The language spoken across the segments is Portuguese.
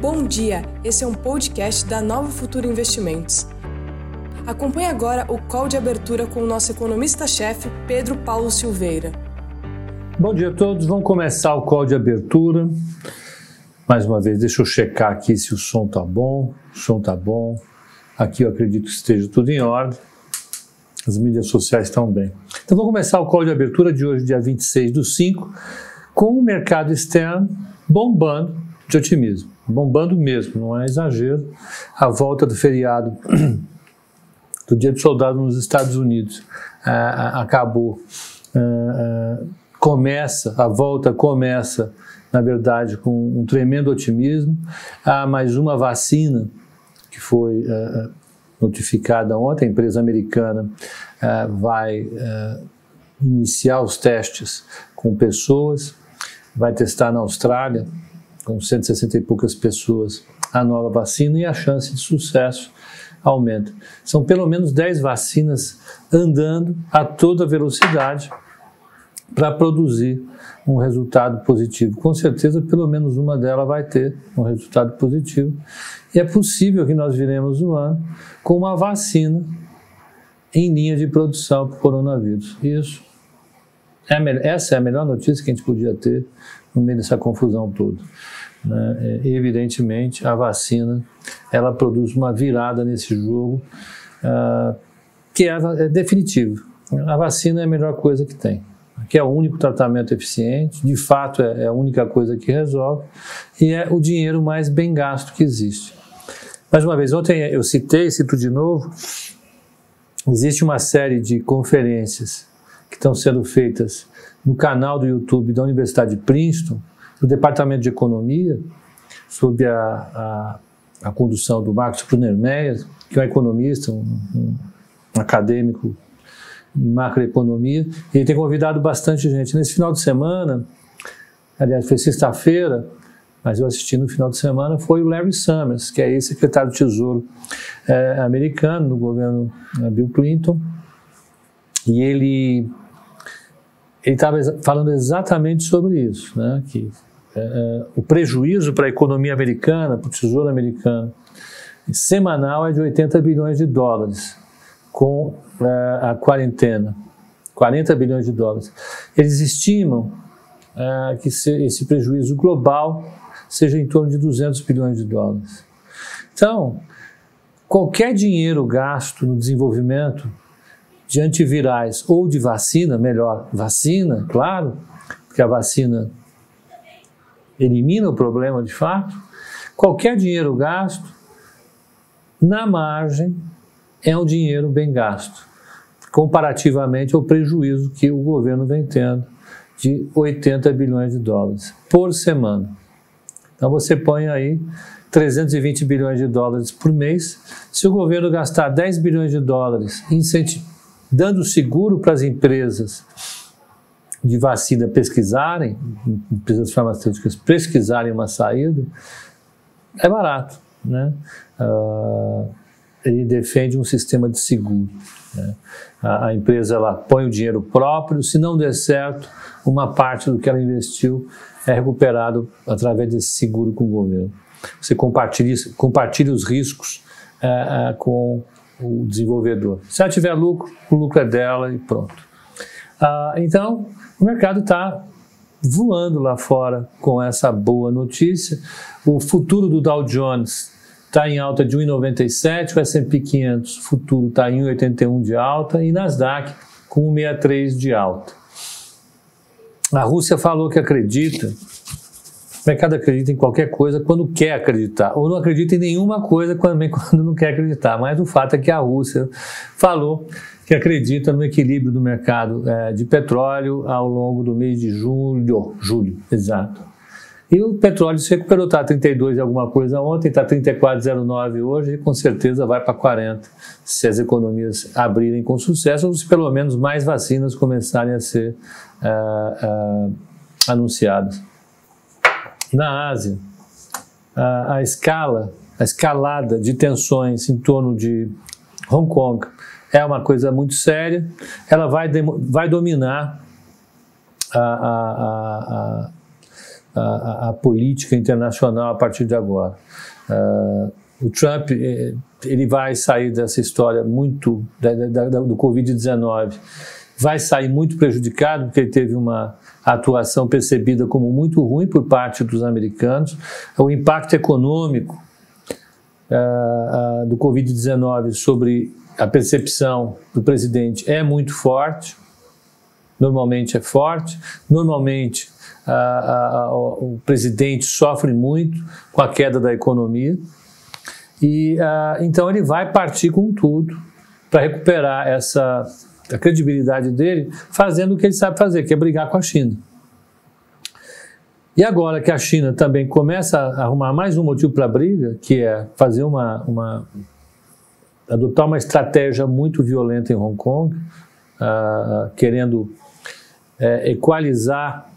Bom dia, esse é um podcast da Nova Futura Investimentos. Acompanhe agora o call de abertura com o nosso economista-chefe, Pedro Paulo Silveira. Bom dia a todos, vamos começar o call de abertura. Mais uma vez, deixa eu checar aqui se o som tá bom. O som tá bom. Aqui eu acredito que esteja tudo em ordem. As mídias sociais estão bem. Então vamos começar o call de abertura de hoje, dia 26 do 5, com o mercado externo bombando de otimismo. Bombando mesmo, não é exagero. A volta do feriado do Dia do Soldado nos Estados Unidos acabou. começa, a volta começa, na verdade, com um tremendo otimismo. Há mais uma vacina que foi notificada ontem, a empresa americana vai iniciar os testes com pessoas, vai testar na Austrália, com 160 e poucas pessoas, a nova vacina e a chance de sucesso aumenta. São pelo menos 10 vacinas andando a toda velocidade para produzir um resultado positivo. Com certeza, pelo menos uma delas vai ter um resultado positivo. E é possível que nós viremos o ano com uma vacina em linha de produção para o coronavírus. Isso é essa é a melhor notícia que a gente podia ter no meio dessa confusão toda. Né? É, evidentemente, a vacina ela produz uma virada nesse jogo uh, que é, é definitivo. A vacina é a melhor coisa que tem que é o único tratamento eficiente, de fato é, é a única coisa que resolve, e é o dinheiro mais bem gasto que existe. Mais uma vez, ontem eu citei, cito de novo, existe uma série de conferências que estão sendo feitas no canal do YouTube da Universidade de Princeton, do Departamento de Economia, sob a, a, a condução do Marcos Brunner-Meyer, que é um economista, um, um, acadêmico em macroeconomia, e ele tem convidado bastante gente. Nesse final de semana, aliás, foi sexta-feira, mas eu assisti no final de semana, foi o Larry Summers, que é ex-secretário de Tesouro é, americano no governo é, Bill Clinton, e ele ele estava falando exatamente sobre isso, né? que é, é, o prejuízo para a economia americana, para o tesouro americano, semanal é de 80 bilhões de dólares com é, a quarentena. 40 bilhões de dólares. Eles estimam que esse prejuízo global seja em torno de 200 bilhões de dólares. Então, qualquer dinheiro gasto no desenvolvimento de antivirais ou de vacina, melhor, vacina, claro, porque a vacina elimina o problema de fato. Qualquer dinheiro gasto, na margem, é um dinheiro bem gasto, comparativamente ao prejuízo que o governo vem tendo de 80 bilhões de dólares por semana. Então você põe aí 320 bilhões de dólares por mês. Se o governo gastar 10 bilhões de dólares dando seguro para as empresas de vacina pesquisarem, empresas farmacêuticas pesquisarem uma saída, é barato. Né? Uh, ele defende um sistema de seguro. Né? A, a, empresa ela põe o dinheiro próprio, se não der certo, uma parte do que ela investiu é recuperado através desse seguro com o governo. Você compartilha, compartilha os riscos uh, uh, com o desenvolvedor. Se ela tiver lucro, o lucro é dela e pronto. Ah, então, o mercado está voando lá fora com essa boa notícia. O futuro do Dow Jones está em alta de 1,97, o S&P 500 futuro está em 1,81 de alta e Nasdaq com 1,63 de alta. A Rússia falou que acredita o mercado acredita em qualquer coisa quando quer acreditar, ou não acredita em nenhuma coisa quando não quer acreditar. Mas o fato é que a Rússia falou que acredita no equilíbrio do mercado é, de petróleo ao longo do mês de julho, julho, exato. E o petróleo se recuperou, está 32 e alguma coisa ontem, está 34,09 hoje e com certeza vai para 40 se as economias abrirem com sucesso ou se pelo menos mais vacinas começarem a ser uh, uh, anunciadas na Ásia, a, a escala, a escalada de tensões em torno de Hong Kong é uma coisa muito séria. Ela vai, vai dominar a, a, a, a, política internacional a partir de agora. Uh, o Trump eh, ele vai sair dessa história muito da, da, do Covid-19, vai sair muito prejudicado porque ele teve uma atuação percebida como muito ruim por parte dos americanos. O impacto econômico uh, uh, do Covid-19 sobre a percepção do presidente é muito forte, normalmente é forte, normalmente uh, o presidente sofre muito com a queda da economia. E então ele vai partir com tudo para recuperar essa a credibilidade dele, fazendo o que ele sabe fazer, que é brigar com a China. E agora que a China também começa a arrumar mais um motivo para a briga, que é fazer uma, uma adotar uma estratégia muito violenta em Hong Kong, uh, querendo uh, equalizar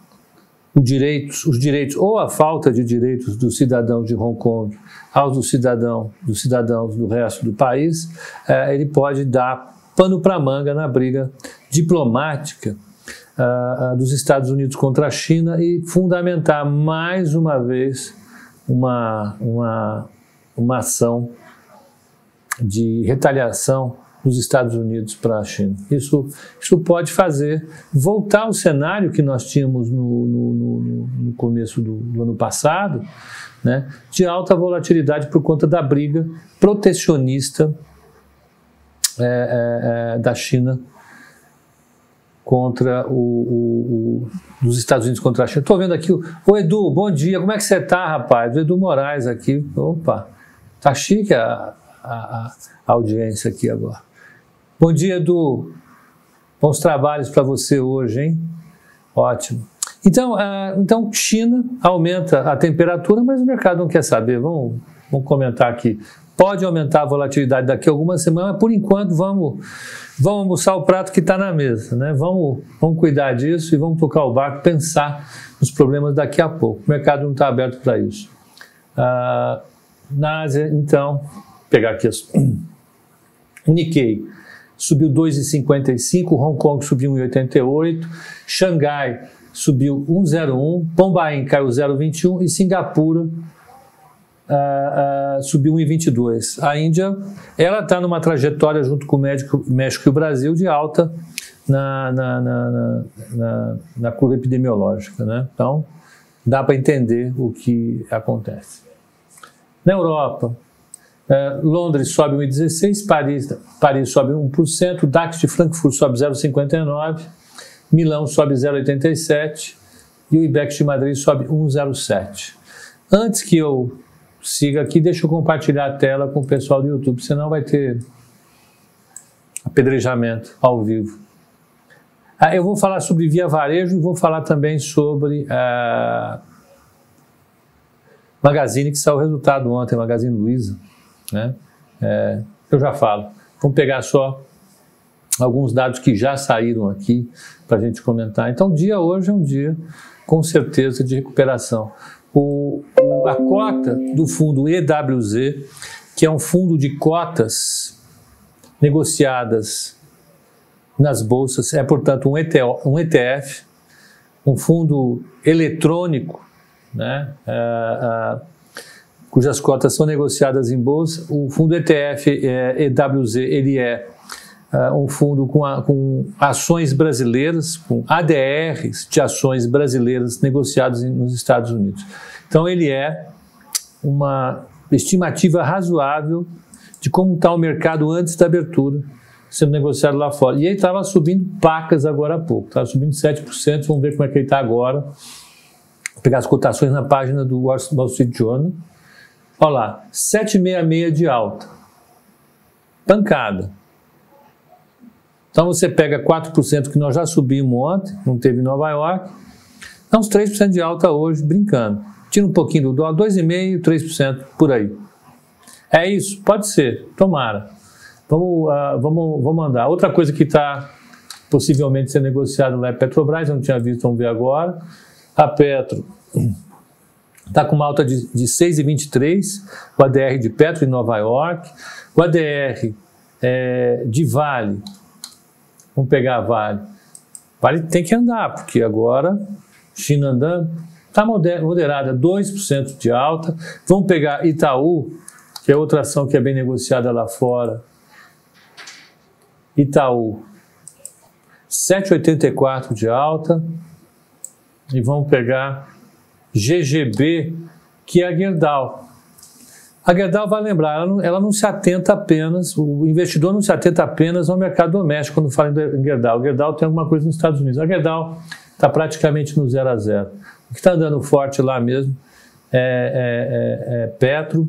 direitos, os direitos ou a falta de direitos dos cidadãos de Hong Kong aos dos cidadãos, dos cidadãos do resto do país, uh, ele pode dar pano para manga na briga diplomática uh, dos Estados Unidos contra a China e fundamentar mais uma vez uma, uma, uma ação de retaliação dos Estados Unidos para a China. Isso, isso pode fazer voltar ao cenário que nós tínhamos no, no, no, no começo do, do, ano passado, né, de alta volatilidade por conta da briga protecionista é, é, é, da China contra o, o, o, dos Estados Unidos contra a China. Estou vendo aqui o, o Edu, bom dia, como é que você está, rapaz? O Edu Moraes aqui, opa, tá chique a, a, a audiência aqui agora. Bom dia, Edu, bons trabalhos para você hoje, hein? Ótimo. Então, uh, então, China aumenta a temperatura, mas o mercado não quer saber. Vamos, vamos comentar aqui. Pode aumentar a volatilidade daqui a algumas semanas, mas por enquanto vamos, vamos almoçar o prato que está na mesa. Né? Vamos, vamos cuidar disso e vamos tocar o barco, pensar nos problemas daqui a pouco. O mercado não está aberto para isso. Ah, na Ásia, então, pegar aqui as. Nikkei subiu 2,55, Hong Kong subiu 1,88, Xangai subiu 1,01, Bombaim caiu 0,21 e Singapura uh, uh, subiu 1,22. A Índia, ela está numa trajetória junto com o México, México e o Brasil de alta na, na, na, na, na curva epidemiológica. Né? Então, dá para entender o que acontece. Na Europa, Uh, Londres sobe 1,16, Paris, Paris sobe 1%, DAX de Frankfurt sobe 0,59, Milão sobe 0,87 e o IBEX de Madrid sobe 1,07. Antes que eu siga aqui, deixa eu compartilhar a tela com o pessoal do YouTube, senão vai ter apedrejamento ao vivo. Ah, eu vou falar sobre Via Varejo e vou falar também sobre a Magazine, que saiu o resultado ontem, Magazine Luiza. Né? É, eu já falo. Vamos pegar só alguns dados que já saíram aqui para a gente comentar. Então, o dia hoje é um dia, com certeza, de recuperação o, a cota do fundo EWZ, que é um fundo de cotas negociadas nas bolsas, é portanto um, um ETF, um fundo eletrônico, né, uh, uh, cujas cotas são negociadas em bolsa. O fundo ETF é, EWZ ele é uh, um fundo com, a, com, ações brasileiras, com ADRs de ações brasileiras negociadas nos Estados Unidos. Então, ele é uma estimativa razoável de como está o mercado antes da abertura sendo negociado lá fora. E ele estava subindo pacas agora há pouco, estava subindo 7%, vamos ver como é que ele está agora. Vou pegar as cotações na página do Wall Street Journal. Olha lá, 7,66 de alta. Pancada. Então você pega 4% que nós já subimos ontem, não teve em Nova York, dá uns 3% de alta hoje, brincando. Tira um pouquinho do dólar, 2,5%, 3% por aí. É isso? Pode ser, tomara. Vamos, uh, vamos, vamos andar. Outra coisa que está possivelmente sendo negociado lá é Petrobras, eu não tinha visto, vamos ver agora. A Petro está com uma alta de, de 6,23, o ADR de Petro em Nova York, o ADR é, de Vale Vamos pegar a Vale. Vale tem que andar, porque agora, China andando, Está moderada, 2% de alta. Vamos pegar Itaú, que é outra ação que é bem negociada lá fora. Itaú, 7,84 de alta. E vamos pegar GGB, que é a Gerdau. A Gerdau vai lembrar, ela não, ela não, se atenta apenas, o investidor não se atenta apenas ao mercado doméstico quando fala em Gerdau. A Gerdau tem alguma coisa nos Estados Unidos. A Gerdau está praticamente no zero a zero. O que está andando forte lá mesmo é, é, é, é Petro.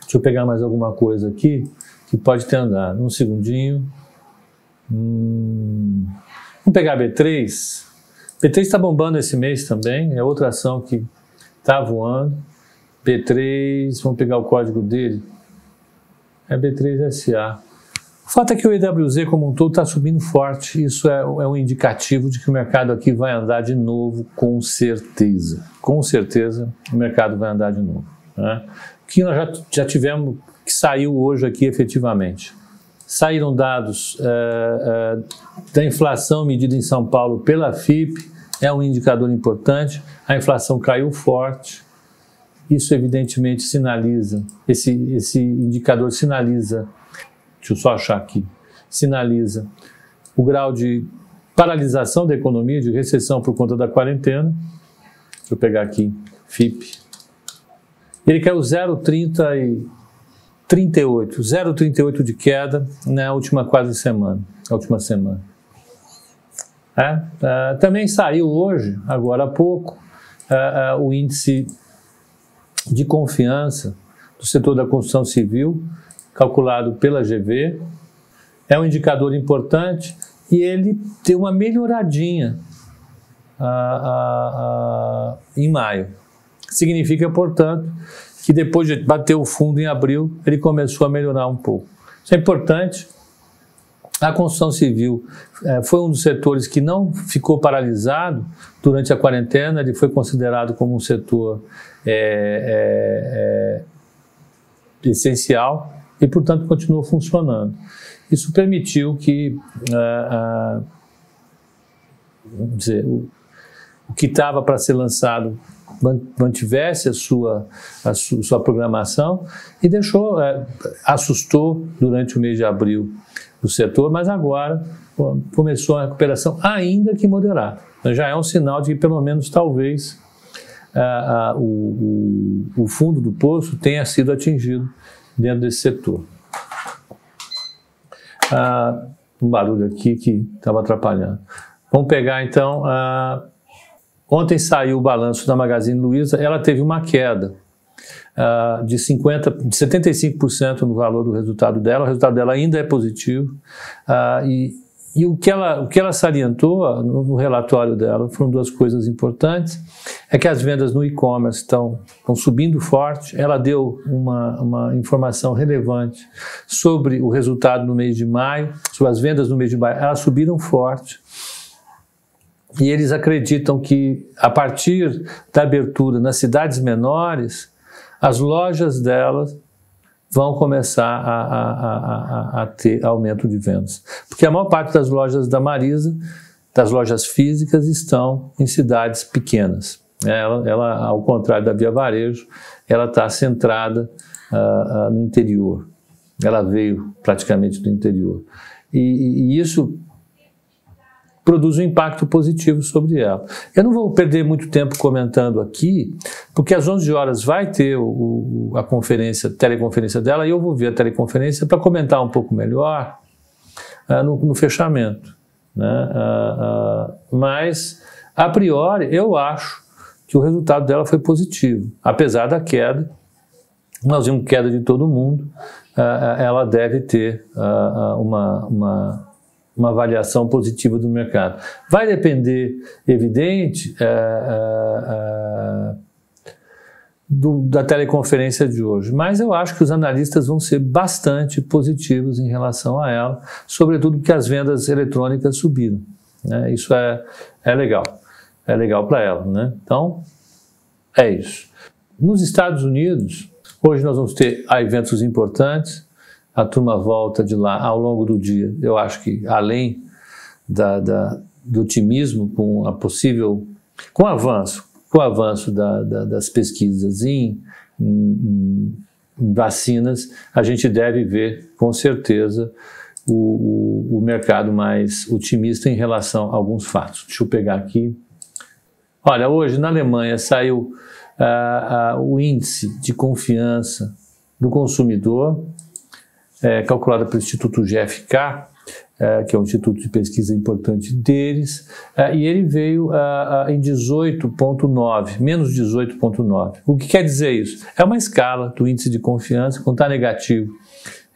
Deixa eu pegar mais alguma coisa aqui que pode ter andado. Um segundinho. Hum, vamos pegar B3. B3 está bombando esse mês também, é outra ação que está voando. B3, vamos pegar o código dele. É B3SA. O fato é que o EWZ como um todo está subindo forte. Isso é, é, um indicativo de que o mercado aqui vai andar de novo, com certeza. Com certeza o mercado vai andar de novo. Né? O que nós já, já tivemos, que saiu hoje aqui efetivamente. Saíram dados é, é, da inflação medida em São Paulo pela FIP, é um indicador importante. A inflação caiu forte. Isso evidentemente sinaliza, esse, esse indicador sinaliza, deixa eu só achar aqui, sinaliza o grau de paralisação da economia, de recessão por conta da quarentena. Deixa eu pegar aqui, FIP. Ele caiu 0,30 e 38, 0,38 de queda na última quase semana, na última semana. É, uh, também saiu hoje, agora há pouco, uh, o índice de confiança do setor da construção civil, calculado pela GV. É um indicador importante e ele tem uma melhoradinha em maio. Significa, portanto, que depois de bater o fundo em abril, ele começou a melhorar um pouco. Isso é importante a construção civil é, foi um dos setores que não ficou paralisado durante a quarentena, ele foi considerado como um setor é, é, essencial e, portanto, continuou funcionando. Isso permitiu que vamos dizer, o, o que estava para ser lançado mantivesse a sua, a sua programação e deixou, assustou durante o mês de abril do setor, mas agora começou a recuperação, ainda que moderada. Então, já é um sinal de que, pelo menos, talvez, o, o, o fundo do poço tenha sido atingido dentro desse setor. Ah, um barulho aqui que estava atrapalhando. Vamos pegar então. Ah, ontem saiu o balanço da Magazine Luiza, ela teve uma queda uh, de 50, de 75% no valor do resultado dela. O resultado dela ainda é positivo uh, e, e o que ela, o que ela salientou ah, no, no, relatório dela foram duas coisas importantes. É que as vendas no e-commerce estão, estão subindo forte. Ela deu uma, uma informação relevante sobre o resultado no mês de maio, sobre as vendas no mês de maio. Elas subiram forte. E eles acreditam que, a partir da abertura nas cidades menores, as lojas delas vão começar a, a, a, a, ter aumento de vendas. Porque a maior parte das lojas da Marisa, das lojas físicas, estão em cidades pequenas. Ela, ela ao contrário da Via Varejo, ela está centrada uh, uh, no interior. Ela veio praticamente do interior. E, e isso produz um impacto positivo sobre ela. Eu não vou perder muito tempo comentando aqui, porque às 11 horas vai ter o, a conferência, a teleconferência dela, e eu vou ver a teleconferência para comentar um pouco melhor uh, no, no, fechamento. Né? Uh, uh, mas, a priori, eu acho que o resultado dela foi positivo, apesar da queda. Nós vimos queda de todo mundo, ela deve ter uma, uma uma avaliação positiva do mercado. Vai depender, evidente, é, é, é, do, da teleconferência de hoje, mas eu acho que os analistas vão ser bastante positivos em relação a ela, sobretudo porque as vendas eletrônicas subiram. Né? Isso é, é legal, é legal para ela. Né? Então, é isso. Nos Estados Unidos, hoje nós vamos ter eventos importantes a turma volta de lá ao longo do dia. Eu acho que além da, da, do otimismo com a possível, com o avanço, com o avanço da, da, das pesquisas em, em, em, vacinas, a gente deve ver, com certeza, o, o, o, mercado mais otimista em relação a alguns fatos. Deixa eu pegar aqui. Olha, hoje na Alemanha saiu uh, uh, o índice de confiança do consumidor, é, calculado pelo Instituto GFK, é, que é um instituto de pesquisa importante deles, é, e ele veio em 18,9, menos 18,9. O que quer dizer isso? É uma escala do índice de confiança, quando está negativo,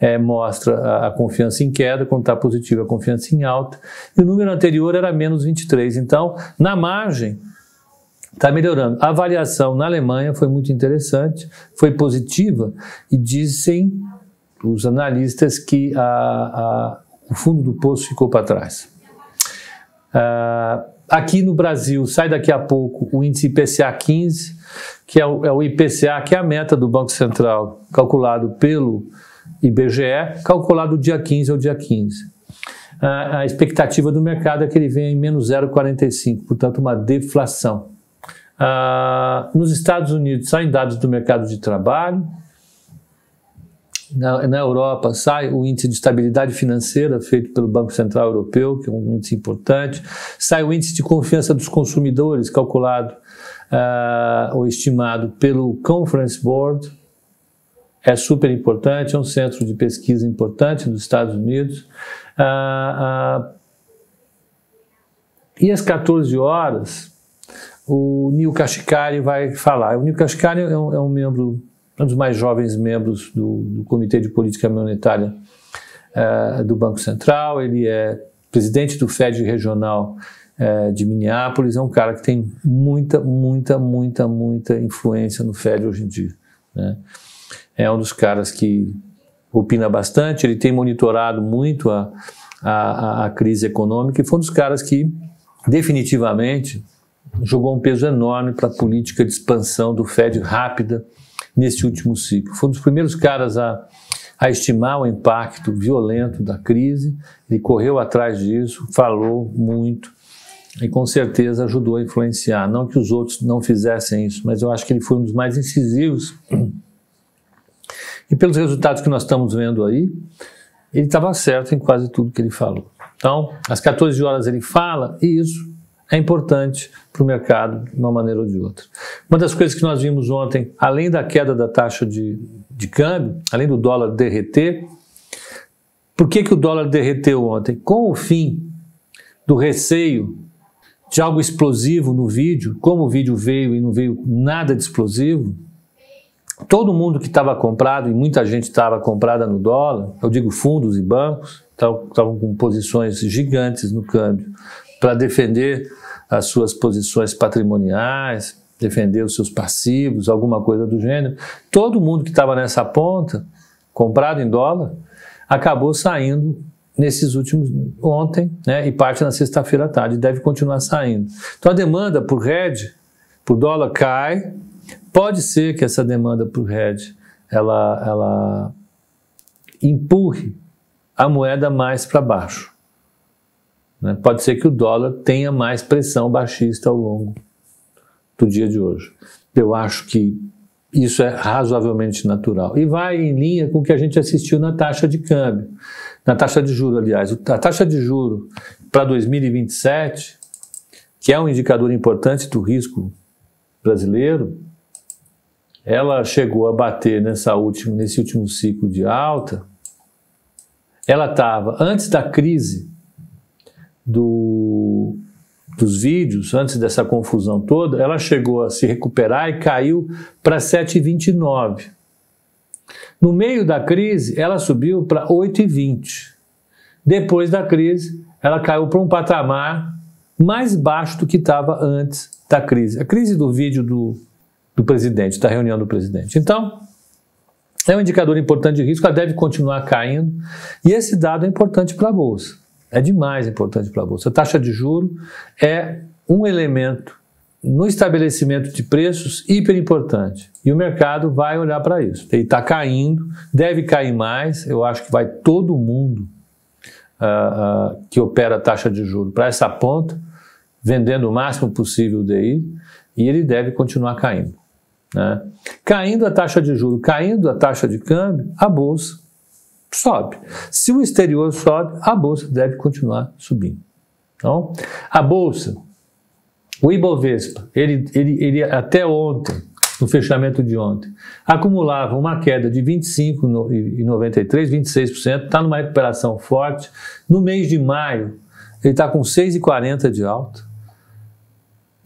é, mostra a, a, confiança em queda, quando está positivo, a confiança em alta, e o número anterior era menos 23. Então, na margem, está melhorando. A avaliação na Alemanha foi muito interessante, foi positiva, e dizem os analistas que a, a o fundo do poço ficou para trás. Uh, aqui no Brasil, sai daqui a pouco o índice IPCA 15, que é o, é o IPCA, que é a meta do Banco Central, calculado pelo IBGE, calculado dia 15 ao dia 15. Uh, a expectativa do mercado é que ele venha em menos 0,45, portanto, uma deflação. Uh, nos Estados Unidos saem dados do mercado de trabalho, na, na, Europa sai o índice de estabilidade financeira feito pelo Banco Central Europeu, que é um índice importante, sai o índice de confiança dos consumidores, calculado uh, ou estimado pelo Conference Board, é super importante, é um centro de pesquisa importante dos Estados Unidos. Uh, uh, e às 14 horas, o Neil Kashkari vai falar. O Neil Kashkari é um, é um membro um dos mais jovens membros do, do Comitê de Política Monetária uh, do Banco Central, ele é presidente do FED regional uh, de Minneapolis, é um cara que tem muita, muita, muita, muita influência no FED hoje em dia. Né? É um dos caras que opina bastante, ele tem monitorado muito a, a, a crise econômica e foi um dos caras que definitivamente jogou um peso enorme para a política de expansão do FED rápida nesse último ciclo. Foi um dos primeiros caras a, a estimar o impacto violento da crise, ele correu atrás disso, falou muito e com certeza ajudou a influenciar. Não que os outros não fizessem isso, mas eu acho que ele foi um dos mais incisivos. E pelos resultados que nós estamos vendo aí, ele estava certo em quase tudo que ele falou. Então, às 14 horas ele fala, e isso é importante para o mercado de uma maneira ou de outra. Uma das coisas que nós vimos ontem, além da queda da taxa de, de câmbio, além do dólar derreter, por que, que o dólar derreteu ontem? Com o fim do receio de algo explosivo no vídeo, como o vídeo veio e não veio nada de explosivo, todo mundo que estava comprado, e muita gente estava comprada no dólar, eu digo fundos e bancos, estavam com posições gigantes no câmbio para defender as suas posições patrimoniais, defender os seus passivos, alguma coisa do gênero. Todo mundo que estava nessa ponta, comprado em dólar, acabou saindo nesses últimos ontem, né, e parte na sexta-feira à tarde, deve continuar saindo. Então a demanda por hedge, por dólar cai. Pode ser que essa demanda por hedge ela ela empurre a moeda mais para baixo. Né? Pode ser que o dólar tenha mais pressão baixista ao longo do dia de hoje. Eu acho que isso é razoavelmente natural. E vai em linha com o que a gente assistiu na taxa de câmbio, na taxa de juro, aliás. A taxa de juro para 2027, que é um indicador importante do risco brasileiro, ela chegou a bater nessa última, nesse último ciclo de alta. Ela estava, antes da crise, do, dos vídeos, antes dessa confusão toda, ela chegou a se recuperar e caiu para 7,29. No meio da crise, ela subiu para 8,20. Depois da crise, ela caiu para um patamar mais baixo do que estava antes da crise. A crise do vídeo do, do presidente, da reunião do presidente. Então, é um indicador importante de risco, ela deve continuar caindo, e esse dado é importante para a Bolsa é demais importante para a Bolsa. A taxa de juro é um elemento no estabelecimento de preços hiper importante. E o mercado vai olhar para isso. Ele está caindo, deve cair mais. Eu acho que vai todo mundo uh, uh, que opera a taxa de juro para essa ponta, vendendo o máximo possível o DI. e ele deve continuar caindo. Né? Caindo a taxa de juro, caindo a taxa de câmbio, a bolsa sobe. Se o exterior sobe, a bolsa deve continuar subindo. Então, a bolsa, o Ibovespa, ele, ele, ele até ontem, no fechamento de ontem, acumulava uma queda de 25,93%, 26%, está numa recuperação forte. No mês de maio, ele está com 6,40% de alta.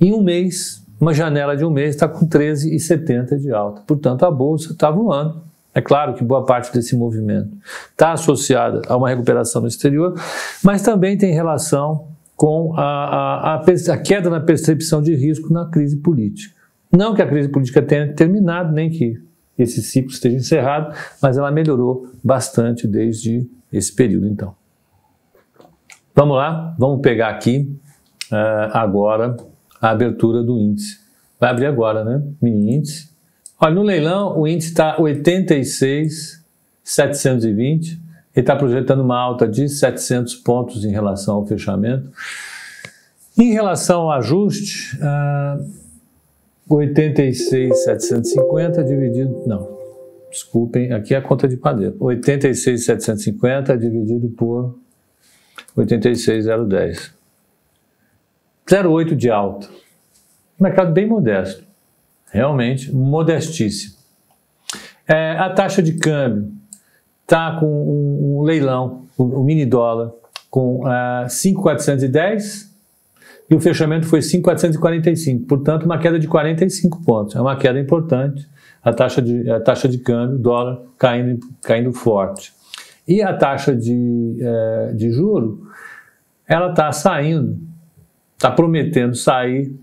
Em um mês, uma janela de um mês está com 13,70% de alta. Portanto, a bolsa está voando. É claro que boa parte desse movimento está associada a uma recuperação no exterior, mas também tem relação com a, a, a, a queda na percepção de risco na crise política. Não que a crise política tenha terminado, nem que esse ciclo esteja encerrado, mas ela melhorou bastante desde esse período, então. Vamos lá, vamos pegar aqui uh, agora a abertura do índice. Vai abrir agora, né? Mini índice. Olha, no leilão o índice está 86,720. Ele está projetando uma alta de 700 pontos em relação ao fechamento. Em relação ao ajuste, uh, 86,750 dividido. Não, desculpem, aqui é a conta de padeiro. 86,750 dividido por 86,010. 0,8 de alta. Mercado bem modesto. Realmente modestíssimo. É, a taxa de câmbio está com um, um, leilão, o um, um mini dólar, com uh, 5,410 e o fechamento foi 5,445, portanto, uma queda de 45 pontos. É uma queda importante. A taxa de, a taxa de câmbio, dólar caindo, caindo forte. E a taxa de, é, de juro, ela está saindo, está prometendo sair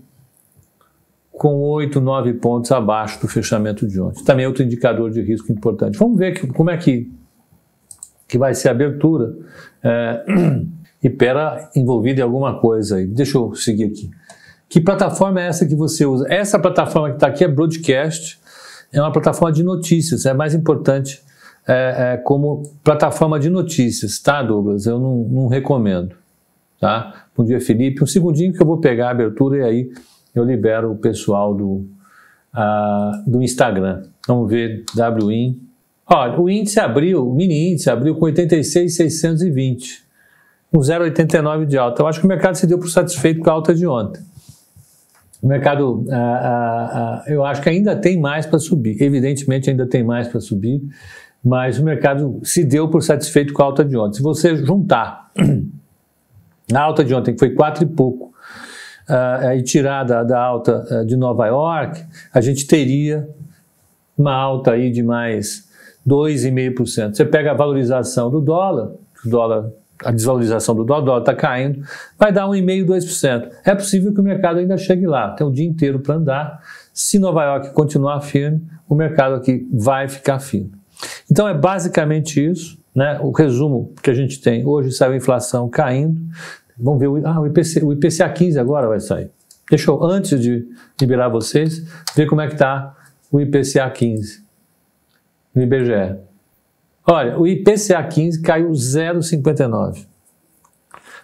com 8, 9 pontos abaixo do fechamento de ontem. Também é outro indicador de risco importante. Vamos ver que, como é que, que vai ser a abertura. É, Ipera envolvido em alguma coisa aí. Deixa eu seguir aqui. Que plataforma é essa que você usa? Essa plataforma que está aqui é Broadcast, é uma plataforma de notícias, é mais importante é, é, como plataforma de notícias, tá, Douglas? Eu não, não, recomendo, tá? Bom dia, Felipe. Um segundinho que eu vou pegar a abertura e aí eu libero o pessoal do, uh, do Instagram. Vamos ver, WIN. Olha, o índice abriu, o mini índice abriu com 86,620 um 0,89 de alta. Eu acho que o mercado se deu por satisfeito com a alta de ontem. O mercado, ah, ah, eu acho que ainda tem mais para subir. Evidentemente, ainda tem mais para subir, mas o mercado se deu por satisfeito com a alta de ontem. Se você juntar a alta de ontem, que foi 4 e pouco, e tirar da, da alta de Nova York, a gente teria uma alta aí de mais 2,5%. Você pega a valorização do dólar, o dólar a desvalorização do dólar, o dólar está caindo, vai dar 1,5%, 2%. É possível que o mercado ainda chegue lá, tem o dia inteiro para andar. Se Nova York continuar firme, o mercado aqui vai ficar firme. Então é basicamente isso, né? O resumo que a gente tem. Hoje saiu a inflação caindo. Vamos ver o, ah, o, IPC, o IPCA 15 agora vai sair. Deixa eu, antes de liberar vocês, ver como é que está o IPCA 15 no IBGE. Olha, o IPCA 15 caiu 0,59.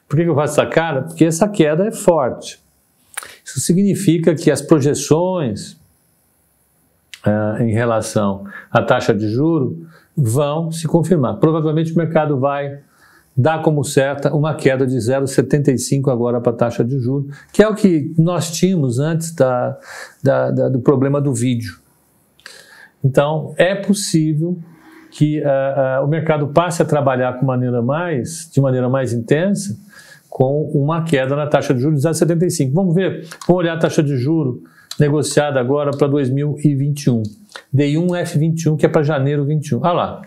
Por que eu faço essa cara? Porque essa queda é forte. Isso significa que as projeções uh, em relação à taxa de juro vão se confirmar. Provavelmente o mercado vai dar como certa uma queda de 0,75 agora para a taxa de juro, que é o que nós tínhamos antes da, da, da, do problema do vídeo. Então, é possível que uh, uh, o mercado passe a trabalhar com maneira mais, de maneira mais intensa com uma queda na taxa de juros de 0,75. Vamos ver, vamos olhar a taxa de juro negociada agora para 2021. D1 F21, que é para janeiro 21. Olha lá,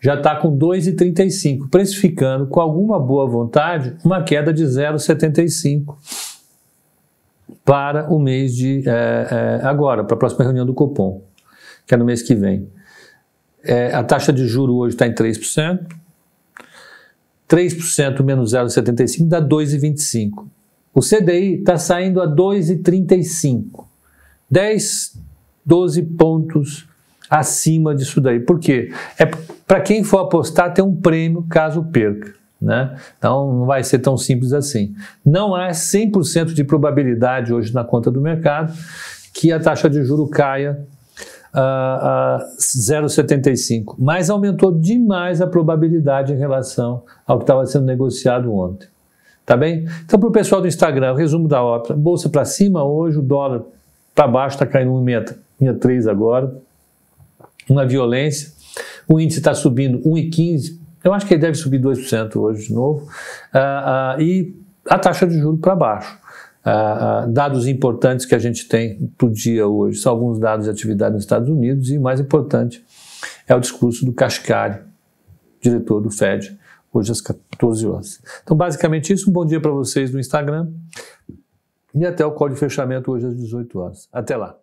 já está com 2,35, precificando com alguma boa vontade uma queda de 0,75 para o mês de é, é, agora, para a próxima reunião do Copom, que é no mês que vem. É, a taxa de juro hoje está em 3%. 3% menos 0,75 dá 2,25. O CDI está saindo a 2,35. 10, 12 pontos acima disso daí. Por quê? É para quem for apostar tem um prêmio caso perca. Né? Então não vai ser tão simples assim. Não há 100% de probabilidade hoje na conta do mercado que a taxa de juro caia a, a 0,75, mas aumentou demais a probabilidade em relação ao que estava sendo negociado ontem. Tá bem? Então, para o pessoal do Instagram, resumo da ópera: bolsa para cima hoje, o dólar para baixo está caindo 1,3 agora, uma violência. O índice está subindo 1,15, eu acho que ele deve subir 2% hoje de novo, uh, uh, e a taxa de juros para baixo. Uh, dados importantes que a gente tem para o dia hoje são alguns dados de atividade nos Estados Unidos e o mais importante é o discurso do Kashkari, diretor do Fed, hoje às 14 horas. Então, basicamente isso. Um bom dia para vocês no Instagram e até o código de fechamento hoje às 18 horas. Até lá.